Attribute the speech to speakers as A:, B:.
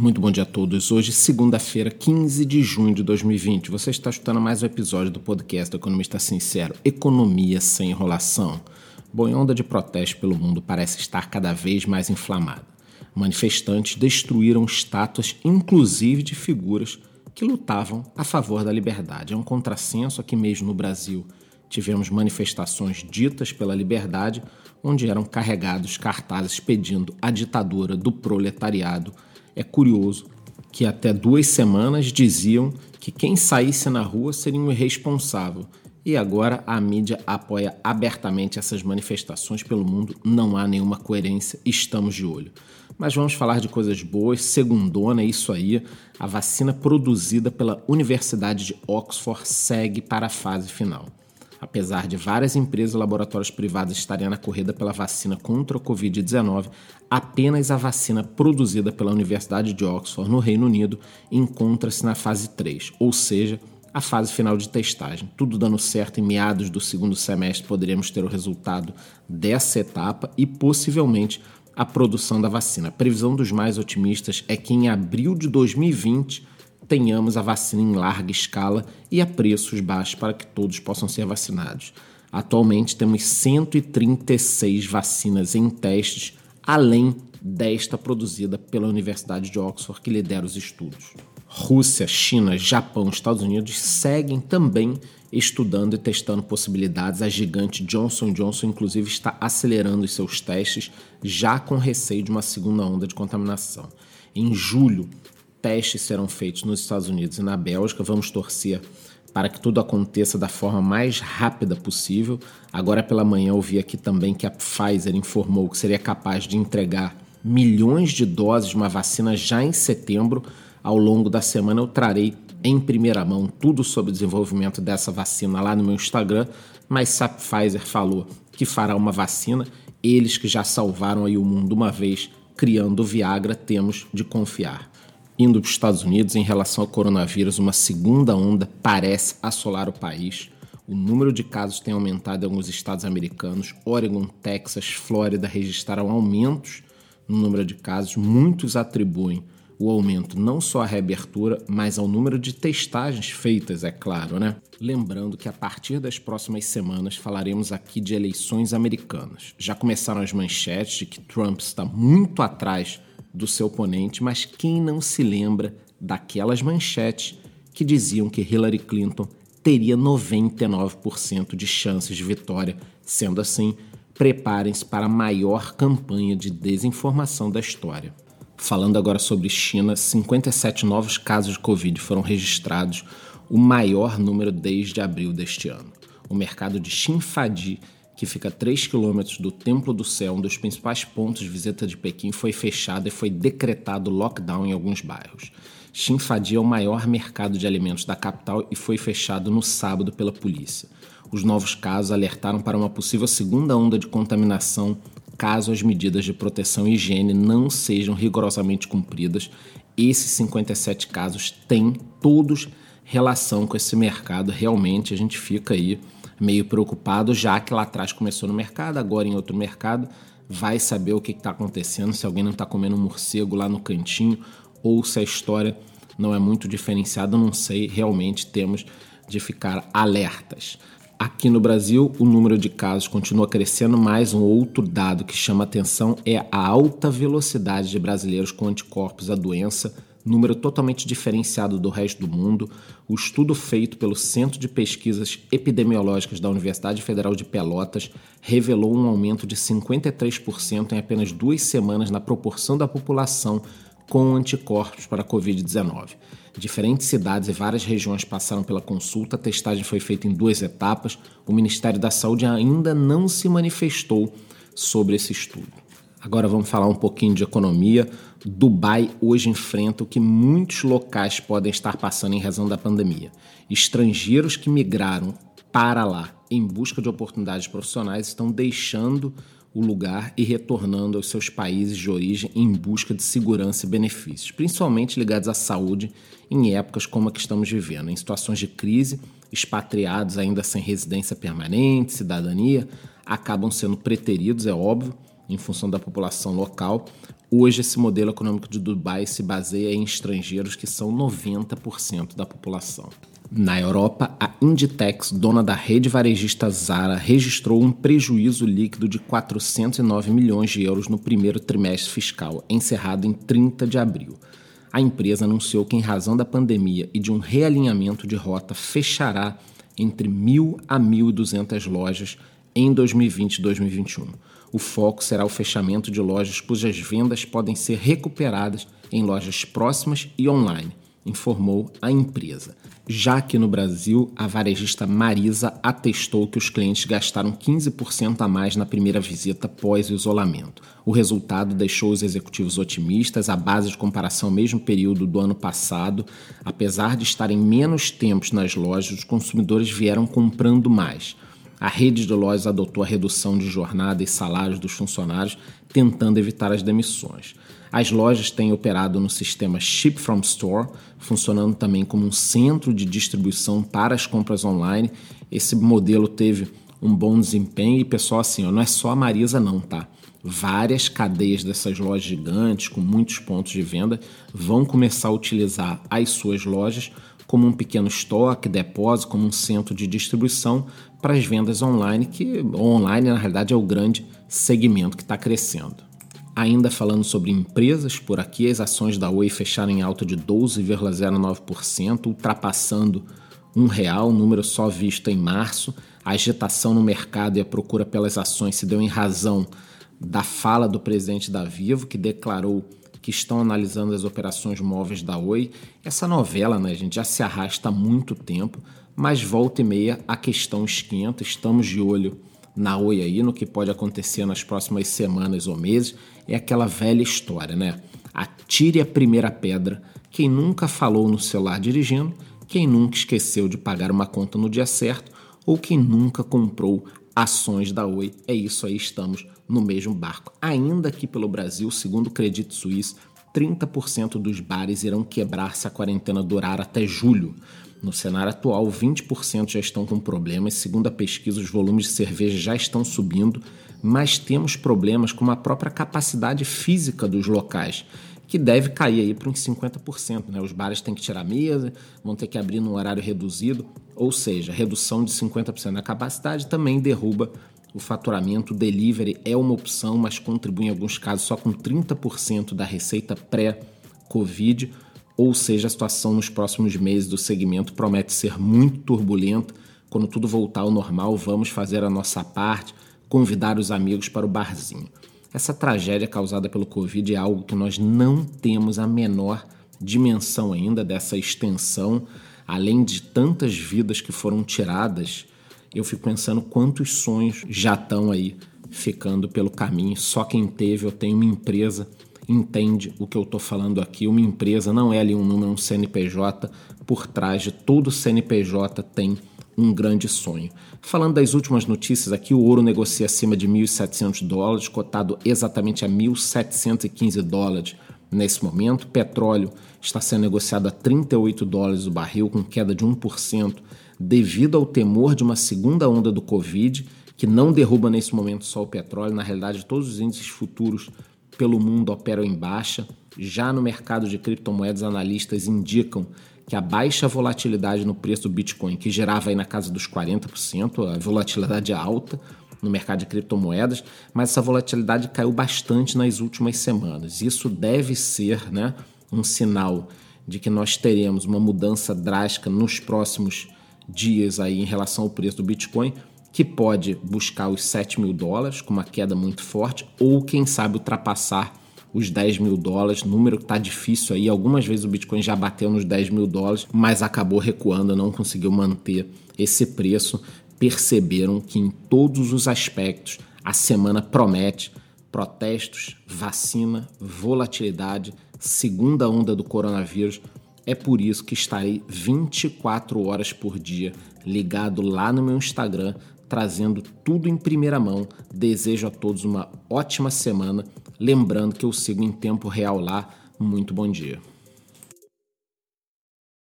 A: Muito bom dia a todos. Hoje, segunda-feira, 15 de junho de 2020. Você está escutando mais um episódio do podcast do Economista Sincero: Economia sem enrolação. Boa onda de protesto pelo mundo parece estar cada vez mais inflamada. Manifestantes destruíram estátuas, inclusive de figuras que lutavam a favor da liberdade. É um contrassenso aqui mesmo no Brasil. Tivemos manifestações ditas pela liberdade, onde eram carregados cartazes pedindo a ditadura do proletariado é curioso que até duas semanas diziam que quem saísse na rua seria um irresponsável. E agora a mídia apoia abertamente essas manifestações pelo mundo. Não há nenhuma coerência, estamos de olho. Mas vamos falar de coisas boas. Segundona, é isso aí. A vacina produzida pela Universidade de Oxford segue para a fase final. Apesar de várias empresas e laboratórios privados estarem na corrida pela vacina contra o Covid-19, apenas a vacina produzida pela Universidade de Oxford, no Reino Unido, encontra-se na fase 3, ou seja, a fase final de testagem. Tudo dando certo, em meados do segundo semestre poderemos ter o resultado dessa etapa e possivelmente a produção da vacina. A previsão dos mais otimistas é que em abril de 2020 tenhamos a vacina em larga escala e a preços baixos para que todos possam ser vacinados. Atualmente temos 136 vacinas em testes, além desta produzida pela Universidade de Oxford, que lidera os estudos. Rússia, China, Japão e Estados Unidos seguem também estudando e testando possibilidades. A gigante Johnson Johnson, inclusive, está acelerando os seus testes, já com receio de uma segunda onda de contaminação. Em julho, testes serão feitos nos Estados Unidos e na Bélgica. Vamos torcer para que tudo aconteça da forma mais rápida possível. Agora pela manhã eu vi aqui também que a Pfizer informou que seria capaz de entregar milhões de doses de uma vacina já em setembro. Ao longo da semana eu trarei em primeira mão tudo sobre o desenvolvimento dessa vacina lá no meu Instagram, mas a Pfizer falou que fará uma vacina, eles que já salvaram aí o mundo uma vez criando o Viagra, temos de confiar indo para os Estados Unidos em relação ao coronavírus, uma segunda onda parece assolar o país. O número de casos tem aumentado em alguns estados americanos. Oregon, Texas, Flórida registraram aumentos no número de casos. Muitos atribuem o aumento não só à reabertura, mas ao número de testagens feitas, é claro, né? Lembrando que a partir das próximas semanas falaremos aqui de eleições americanas. Já começaram as manchetes de que Trump está muito atrás do seu oponente, mas quem não se lembra daquelas manchetes que diziam que Hillary Clinton teria 99% de chances de vitória? Sendo assim, preparem-se para a maior campanha de desinformação da história. Falando agora sobre China, 57 novos casos de Covid foram registrados, o maior número desde abril deste ano. O mercado de Xinfadi que fica a 3 quilômetros do Templo do Céu, um dos principais pontos de visita de Pequim, foi fechado e foi decretado lockdown em alguns bairros. Xinfadi é o maior mercado de alimentos da capital e foi fechado no sábado pela polícia. Os novos casos alertaram para uma possível segunda onda de contaminação caso as medidas de proteção e higiene não sejam rigorosamente cumpridas. Esses 57 casos têm todos relação com esse mercado. Realmente a gente fica aí meio preocupado, já que lá atrás começou no mercado, agora em outro mercado, vai saber o que está acontecendo, se alguém não está comendo um morcego lá no cantinho, ou se a história não é muito diferenciada, não sei, realmente temos de ficar alertas. Aqui no Brasil, o número de casos continua crescendo, mas um outro dado que chama atenção é a alta velocidade de brasileiros com anticorpos à doença número totalmente diferenciado do resto do mundo. O estudo feito pelo Centro de Pesquisas Epidemiológicas da Universidade Federal de Pelotas revelou um aumento de 53% em apenas duas semanas na proporção da população com anticorpos para a Covid-19. Diferentes cidades e várias regiões passaram pela consulta, a testagem foi feita em duas etapas. O Ministério da Saúde ainda não se manifestou sobre esse estudo. Agora vamos falar um pouquinho de economia. Dubai hoje enfrenta o que muitos locais podem estar passando em razão da pandemia. Estrangeiros que migraram para lá em busca de oportunidades profissionais estão deixando o lugar e retornando aos seus países de origem em busca de segurança e benefícios, principalmente ligados à saúde em épocas como a que estamos vivendo. Em situações de crise, expatriados ainda sem residência permanente, cidadania, acabam sendo preteridos, é óbvio, em função da população local. Hoje, esse modelo econômico de Dubai se baseia em estrangeiros que são 90% da população. Na Europa, a Inditex, dona da rede varejista Zara, registrou um prejuízo líquido de 409 milhões de euros no primeiro trimestre fiscal, encerrado em 30 de abril. A empresa anunciou que, em razão da pandemia e de um realinhamento de rota, fechará entre 1.000 a 1.200 lojas em 2020 e 2021. O foco será o fechamento de lojas cujas vendas podem ser recuperadas em lojas próximas e online informou a empresa. Já que no Brasil, a varejista Marisa atestou que os clientes gastaram 15% a mais na primeira visita pós o isolamento. O resultado deixou os executivos otimistas, a base de comparação mesmo período do ano passado. Apesar de estarem menos tempos nas lojas, os consumidores vieram comprando mais. A rede de lojas adotou a redução de jornada e salários dos funcionários, tentando evitar as demissões. As lojas têm operado no sistema Ship from Store, funcionando também como um centro de distribuição para as compras online. Esse modelo teve um bom desempenho e, pessoal, assim, ó, não é só a Marisa não, tá? Várias cadeias dessas lojas gigantes com muitos pontos de venda vão começar a utilizar as suas lojas como um pequeno estoque, depósito, como um centro de distribuição para as vendas online, que online na realidade é o grande segmento que está crescendo. Ainda falando sobre empresas, por aqui as ações da Oi fecharam em alta de 12,09%, ultrapassando um real, número só visto em março. A agitação no mercado e a procura pelas ações se deu em razão da fala do presidente da Vivo, que declarou que estão analisando as operações móveis da Oi. Essa novela, né, gente, já se arrasta há muito tempo, mas volta e meia a questão esquenta. Estamos de olho na Oi aí, no que pode acontecer nas próximas semanas ou meses. É aquela velha história, né? Atire a primeira pedra. Quem nunca falou no celular dirigindo, quem nunca esqueceu de pagar uma conta no dia certo ou quem nunca comprou ações da Oi. É isso aí, estamos no mesmo barco. Ainda aqui pelo Brasil, segundo o Credit Suisse, 30% dos bares irão quebrar se a quarentena durar até julho. No cenário atual, 20% já estão com problemas. Segundo a pesquisa, os volumes de cerveja já estão subindo, mas temos problemas com a própria capacidade física dos locais, que deve cair aí para uns 50%. Né? Os bares têm que tirar mesa, vão ter que abrir num horário reduzido, ou seja, redução de 50% da capacidade também derruba o faturamento, o delivery é uma opção, mas contribui em alguns casos só com 30% da receita pré-Covid. Ou seja, a situação nos próximos meses do segmento promete ser muito turbulenta. Quando tudo voltar ao normal, vamos fazer a nossa parte, convidar os amigos para o barzinho. Essa tragédia causada pelo Covid é algo que nós não temos a menor dimensão ainda dessa extensão, além de tantas vidas que foram tiradas eu fico pensando quantos sonhos já estão aí ficando pelo caminho. Só quem teve, eu tenho uma empresa, entende o que eu estou falando aqui. Uma empresa não é ali um número, um CNPJ. Por trás de todo CNPJ tem um grande sonho. Falando das últimas notícias aqui, o ouro negocia acima de 1.700 dólares, cotado exatamente a 1.715 dólares nesse momento. Petróleo está sendo negociado a 38 dólares o barril, com queda de 1% devido ao temor de uma segunda onda do Covid, que não derruba nesse momento só o petróleo, na realidade, todos os índices futuros pelo mundo operam em baixa. Já no mercado de criptomoedas, analistas indicam que a baixa volatilidade no preço do Bitcoin, que gerava aí na casa dos 40%, a volatilidade é alta no mercado de criptomoedas, mas essa volatilidade caiu bastante nas últimas semanas. Isso deve ser né, um sinal de que nós teremos uma mudança drástica nos próximos dias aí em relação ao preço do Bitcoin, que pode buscar os 7 mil dólares com uma queda muito forte, ou quem sabe ultrapassar os 10 mil dólares, número que está difícil aí. Algumas vezes o Bitcoin já bateu nos 10 mil dólares, mas acabou recuando, não conseguiu manter esse preço. Perceberam que em todos os aspectos a semana promete protestos, vacina, volatilidade, segunda onda do coronavírus. É por isso que estarei 24 horas por dia ligado lá no meu Instagram, trazendo tudo em primeira mão. Desejo a todos uma ótima semana. Lembrando que eu sigo em tempo real lá. Muito bom dia.